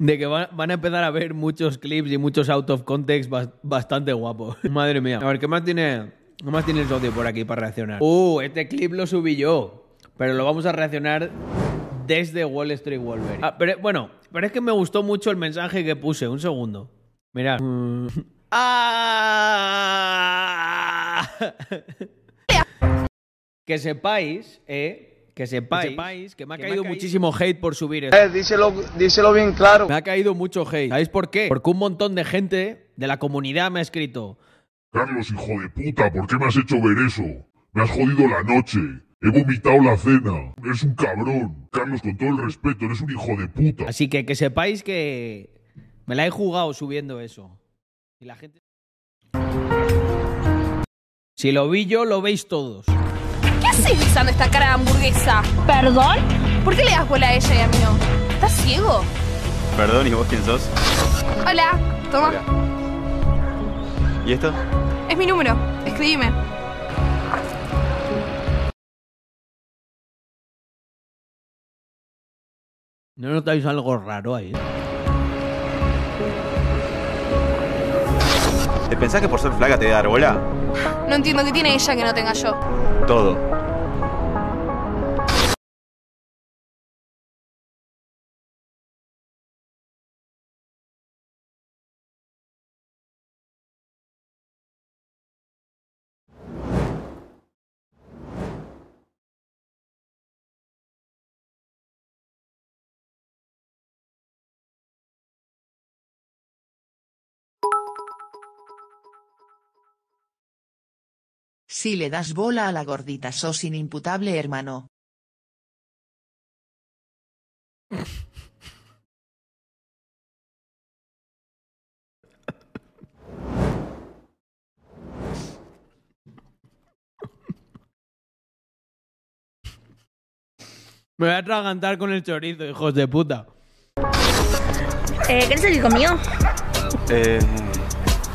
de que van, a empezar a ver muchos clips y muchos out of context bas- bastante guapos. Madre mía. A ver, ¿qué más tiene, qué más tiene el socio por aquí para reaccionar? Uh, este clip lo subí yo. Pero lo vamos a reaccionar desde Wall Street Wolverine. Ah, pero bueno, pero es que me gustó mucho el mensaje que puse. Un segundo. Mirad. ¡Ah! que sepáis, eh, que sepáis, que, me ha caído muchísimo hate por subir esto. Eh, díselo, díselo bien claro. Me ha caído mucho hate. ¿Sabéis por qué? Porque un montón de gente de la comunidad me ha escrito. Carlos, hijo de puta, ¿por qué me has hecho ver eso? Me has jodido la noche. He vomitado la cena. Eres un cabrón. Carlos, con todo el respeto, eres un hijo de puta. Así que que sepáis que me la he jugado subiendo eso. Y la gente. Si lo vi yo, lo veis todos. ¿Qué haces usando esta cara de hamburguesa? ¿Perdón? ¿Por qué le das bola a ella y a mí no? ¿Estás ciego? Perdón, ¿y vos quién sos? Hola, toma. Hola. ¿Y esto? Es mi número. Escribime. ¿No notáis algo raro ahí? ¿Te pensás que por ser flaca te voy a dar bola? No entiendo qué tiene ella que no tenga yo. Todo. Si le das bola a la gordita sos inimputable hermano. Me voy a atragantar con el chorizo, hijos de puta. Eh, ¿Quieres salir conmigo? Eh.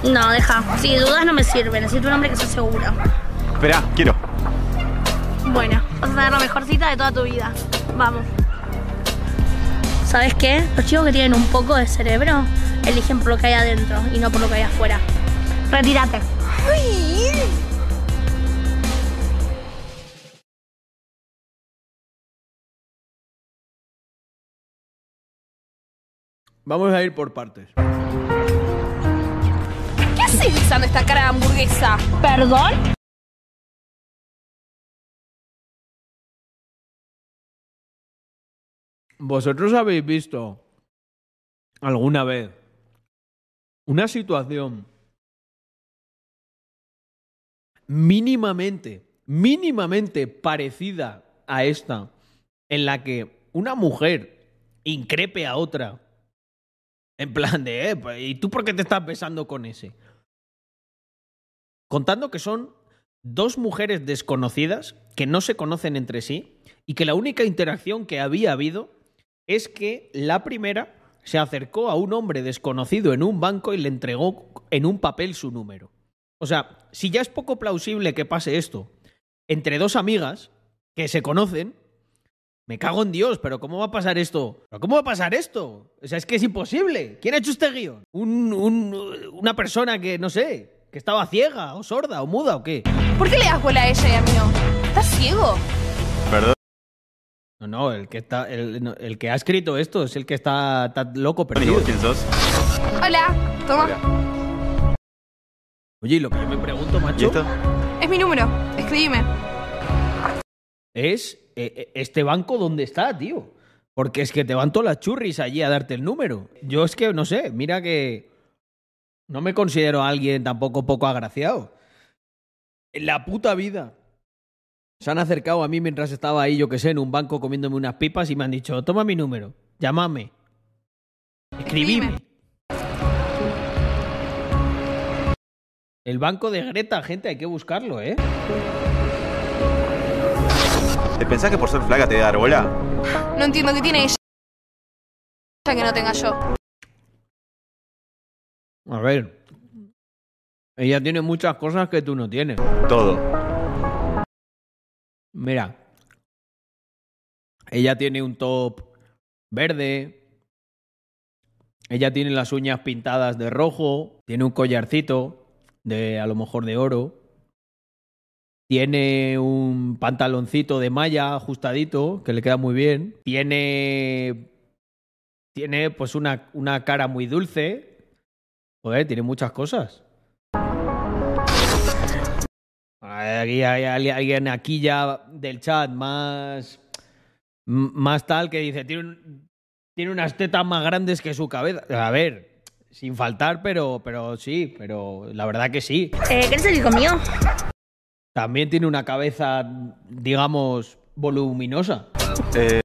No, deja. Si dudas no me sirve. Necesito un hombre que sea seguro. Espera, quiero. Bueno, vas a tener la mejor cita de toda tu vida. Vamos. ¿Sabes qué? Los chicos que tienen un poco de cerebro eligen por lo que hay adentro y no por lo que hay afuera. Retírate. Vamos a ir por partes. ¿Qué haces usando esta cara de hamburguesa? ¿Perdón? ¿Vosotros habéis visto alguna vez una situación mínimamente, mínimamente parecida a esta en la que una mujer increpe a otra en plan de, eh, pues, ¿y tú por qué te estás besando con ese? Contando que son dos mujeres desconocidas que no se conocen entre sí y que la única interacción que había habido es que la primera se acercó a un hombre desconocido en un banco y le entregó en un papel su número. O sea, si ya es poco plausible que pase esto entre dos amigas que se conocen, me cago en Dios, pero ¿cómo va a pasar esto? ¿Pero ¿Cómo va a pasar esto? O sea, es que es imposible. ¿Quién ha hecho este guion? Un- un- una persona que, no sé, que estaba ciega o sorda o muda o qué. ¿Por qué le das bola a ella y a mí no? ¿Estás ciego? No, no, el que, está, el, que ha escrito esto es el que está, está loco ¿Y perdido. quién sos? Hola, toma. Hola. Oye, y lo que yo me pregunto, ¿Y macho? Es mi número. Escribime. es eh, eh, este banco dónde está, tío. Porque es que te van todas las churris allí a darte el número. Yo es que, no sé, mira que no me considero alguien tampoco poco agraciado. En la puta vida. Se han acercado a mí mientras estaba ahí, yo que sé, en un banco comiéndome unas pipas y me han dicho, toma mi número, llámame, escribime. El banco de Greta, gente, hay que buscarlo, ¿eh? ¿Te pensás que por ser flaca te voy a dar bola? No entiendo qué tiene ella que no tenga yo. A ver. Ella tiene muchas cosas que tú no tienes. Todo. Mira. Ella tiene un top verde. Ella tiene las uñas pintadas de rojo, tiene un collarcito de a lo mejor de oro, tiene un pantaloncito de malla ajustadito que le queda muy bien, tiene tiene pues una, una cara muy dulce, joder, tiene muchas cosas. Aquí hay alguien aquí ya del chat más más tal que dice tiene un- tiene unas tetas más grandes que su cabeza. A ver, sin faltar, pero, pero sí, pero la verdad que sí. Eh, ¿Quieres salir conmigo? También tiene una cabeza, digamos, voluminosa. Eh,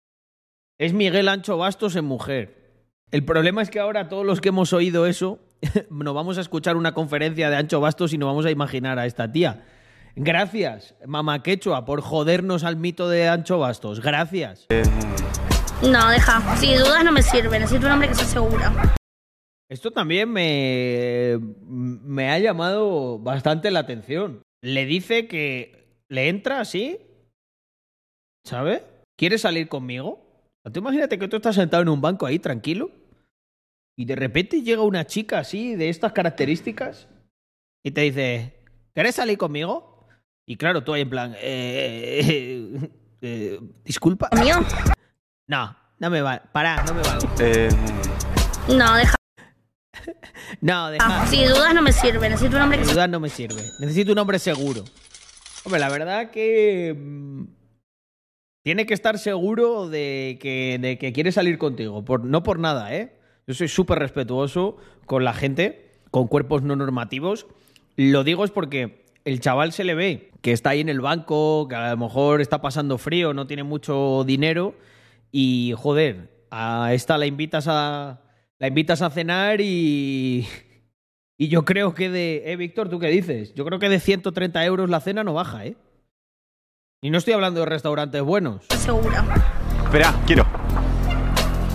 Es Miguel Ancho Bastos en mujer. El problema es que ahora todos los que hemos oído eso, nos vamos a escuchar una conferencia de Ancho Bastos y nos vamos a imaginar a esta tía. Gracias, Mamá Quechua, por jodernos al mito de Ancho Bastos. Gracias. No, deja. Si dudas no me sirve. Necesito un hombre que sea seguro. Esto también me, me ha llamado bastante la atención. Le dice que le entra así, ¿sabes? ¿Quiere salir conmigo? Tú imagínate que tú estás sentado en un banco ahí tranquilo y de repente llega una chica así de estas características y te dice, ¿quieres salir conmigo? Y claro, tú ahí en plan, eh, eh, eh, disculpa. ¿Conmigo? No, no me vale. Pará, no me vale. eh, No, deja. No, deja. Si dudas no me sirve. Necesito un hombre que Ayudar no me sirve. Necesito un hombre seguro. Hombre, la verdad que. mm, Tiene que estar seguro de que, de que quiere salir contigo. Por, no por nada, ¿eh? Yo soy súper respetuoso con la gente, con cuerpos no normativos. Lo digo es porque el chaval se le ve que está ahí en el banco, que a lo mejor está pasando frío, no tiene mucho dinero. Y, joder, a esta la invitas a. La invitas a cenar y. Y yo creo que de. Eh, Víctor, ¿tú qué dices? Yo creo que de 130 euros la cena no baja, ¿eh? Y no estoy hablando de restaurantes buenos. seguro. espera, quiero.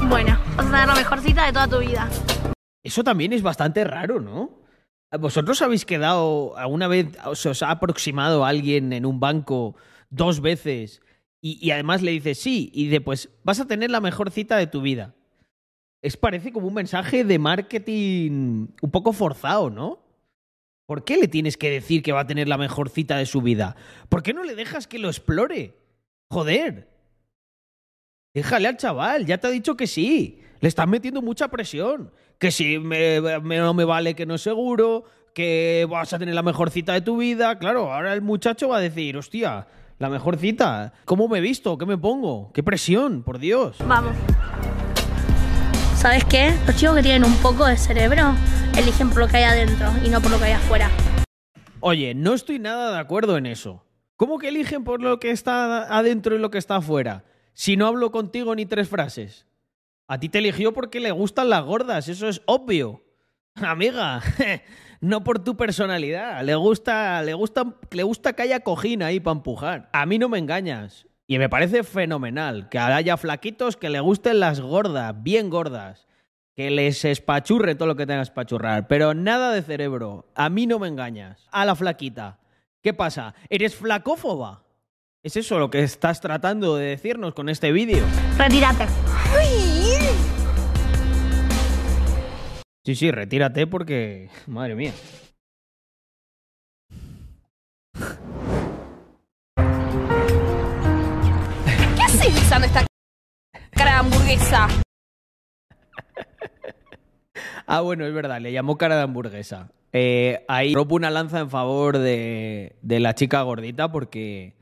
Bueno, vas a tener la mejor cita de toda tu vida. Eso también es bastante raro, ¿no? ¿Vosotros habéis quedado alguna vez, se os ha aproximado alguien en un banco dos veces y, además le dices sí y de pues vas a tener la mejor cita de tu vida? Es parece como un mensaje de marketing un poco forzado, ¿no? ¿Por qué le tienes que decir que va a tener la mejor cita de su vida? ¿Por qué no le dejas que lo explore? Joder. Déjale al chaval, ya te ha dicho que sí. Le estás metiendo mucha presión. Que si me, me- no me vale que no es seguro, que vas a tener la mejor cita de tu vida. Claro, ahora el muchacho va a decir, hostia, la mejor cita. ¿Cómo me he visto? ¿Qué me pongo? ¡Qué presión, por Dios! Vamos. ¿Sabes qué? Los chicos que tienen un poco de cerebro eligen por lo que hay adentro y no por lo que hay afuera. Oye, no estoy nada de acuerdo en eso. ¿Cómo que eligen por lo que está adentro y lo que está afuera? Si no hablo contigo ni tres frases. A ti te eligió porque le gustan las gordas, eso es obvio. Amiga, no por tu personalidad. Le gusta, le gusta, le gusta que haya cojín ahí para empujar. A mí no me engañas. Y me parece fenomenal que haya flaquitos que le gusten las gordas, bien gordas. Que les espachurre todo lo que tengas que espachurrar. Pero nada de cerebro. A mí no me engañas. A la flaquita. ¿Qué pasa? ¿Eres flacófoba? ¿Es eso lo que estás tratando de decirnos con este vídeo? Retírate. Sí, sí, retírate porque... Madre mía. ¿Qué haces usando esta cara de hamburguesa? Ah, bueno, es verdad, le llamó cara de hamburguesa. Eh, ahí rompo una lanza en favor de, de la chica gordita porque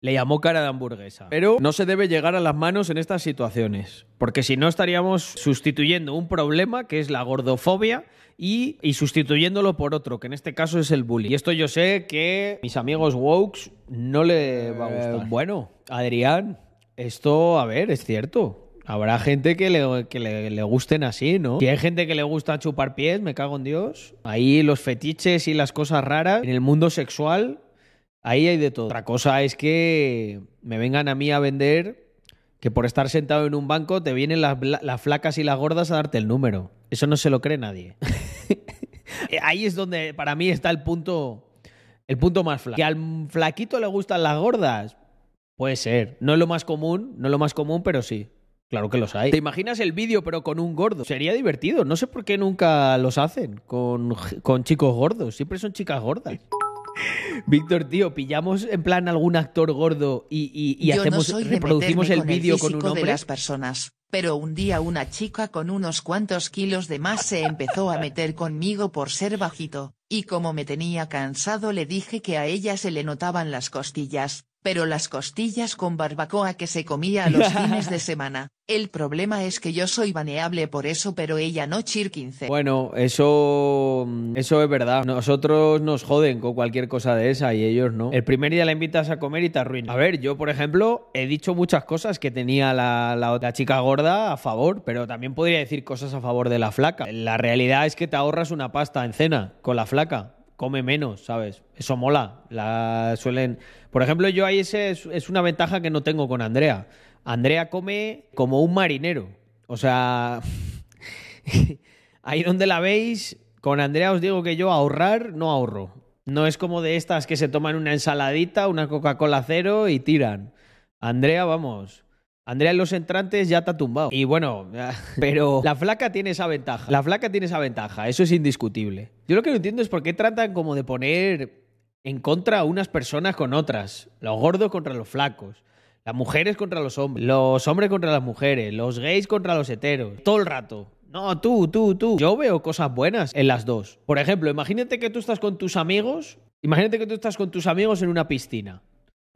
le llamó cara de hamburguesa. Pero no se debe llegar a las manos en estas situaciones, porque si no estaríamos sustituyendo un problema que es la gordofobia y, y sustituyéndolo por otro, que en este caso es el bullying. Y esto yo sé que mis amigos Wokes no le va a gustar. bueno, Adrián, esto, a ver, es cierto. Habrá gente que, le, que le, le gusten así, ¿no? Si hay gente que le gusta chupar pies, me cago en Dios. Ahí los fetiches y las cosas raras en el mundo sexual, ahí hay de todo. Otra cosa es que me vengan a mí a vender que por estar sentado en un banco te vienen las, flacas y las gordas a darte el número. Eso no se lo cree nadie. ahí es donde para mí está el punto, el punto más flaco. Que al flaquito le gustan las gordas, puede ser. No es lo más común, no es lo más común, pero sí. Claro que los hay. ¿Te imaginas el vídeo pero con un gordo? Sería divertido. No sé por qué nunca los hacen con, con chicos gordos. Siempre son chicas gordas. Víctor, tío, pillamos en plan algún actor gordo y, y- y Yo no hacemos, soy reproducimos el con vídeo con un hombre. de las personas, pero un día una chica con unos cuantos kilos de más se empezó a meter conmigo por ser bajito, y como me tenía cansado le dije que a ella se le notaban las costillas, pero las costillas con barbacoa que se comía los fines de semana. El problema es que yo soy baneable por eso pero ella no chir 15. Bueno, eso, eso es verdad. Nosotros nos joden con cualquier cosa de esa y ellos no. El primer día la invitas a comer y te arruina. A ver, yo, por ejemplo, he dicho muchas cosas que tenía la, la otra chica gorda a favor, pero también podría decir cosas a favor de la flaca. La realidad es que te ahorras una pasta en cena con la flaca. Come menos, ¿sabes? Eso mola. La suelen. Por ejemplo, yo ahí es, es una ventaja que no tengo con Andrea. Andrea come como un marinero. O sea. Ahí donde la veis, con Andrea os digo que yo ahorrar no ahorro. No es como de estas que se toman una ensaladita, una Coca-Cola cero y tiran. Andrea, vamos. Andrea en los entrantes ya ha tumbado. Y bueno, pero la flaca tiene esa ventaja. La flaca tiene esa ventaja, eso es indiscutible. Yo lo que no entiendo es por qué tratan como de poner en contra a unas personas con otras. Los gordos contra los flacos. Las mujeres contra los hombres. Los hombres contra las mujeres. Los gays contra los heteros. Todo el rato. No, tú, tú, tú. Yo veo cosas buenas en las dos. Por ejemplo, imagínate que tú estás con tus amigos. Imagínate que tú estás con tus amigos en una piscina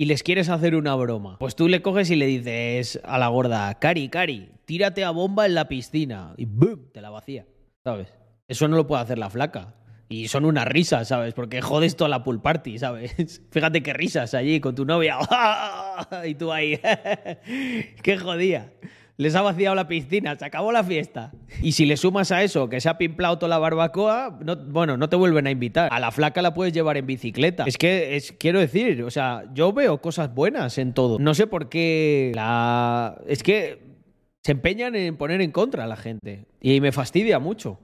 y les quieres hacer una broma. Pues tú le coges y le dices a la gorda, Cari, Cari, tírate a bomba en la piscina. Y ¡boom! Te la vacía. ¿Sabes? Eso no lo puede hacer la flaca. Y son unas risas, ¿sabes? Porque jodes toda la pool party, ¿sabes? Fíjate qué risas allí con tu novia. y tú ahí. qué jodía. Les ha vaciado la piscina, se acabó la fiesta. Y si le sumas a eso que se ha pimplado toda la barbacoa, no- bueno, no te vuelven a invitar. A la flaca la puedes llevar en bicicleta. Es que, es, quiero decir, o sea, yo veo cosas buenas en todo. No sé por qué la... Es que se empeñan en poner en contra a la gente. Y me fastidia mucho.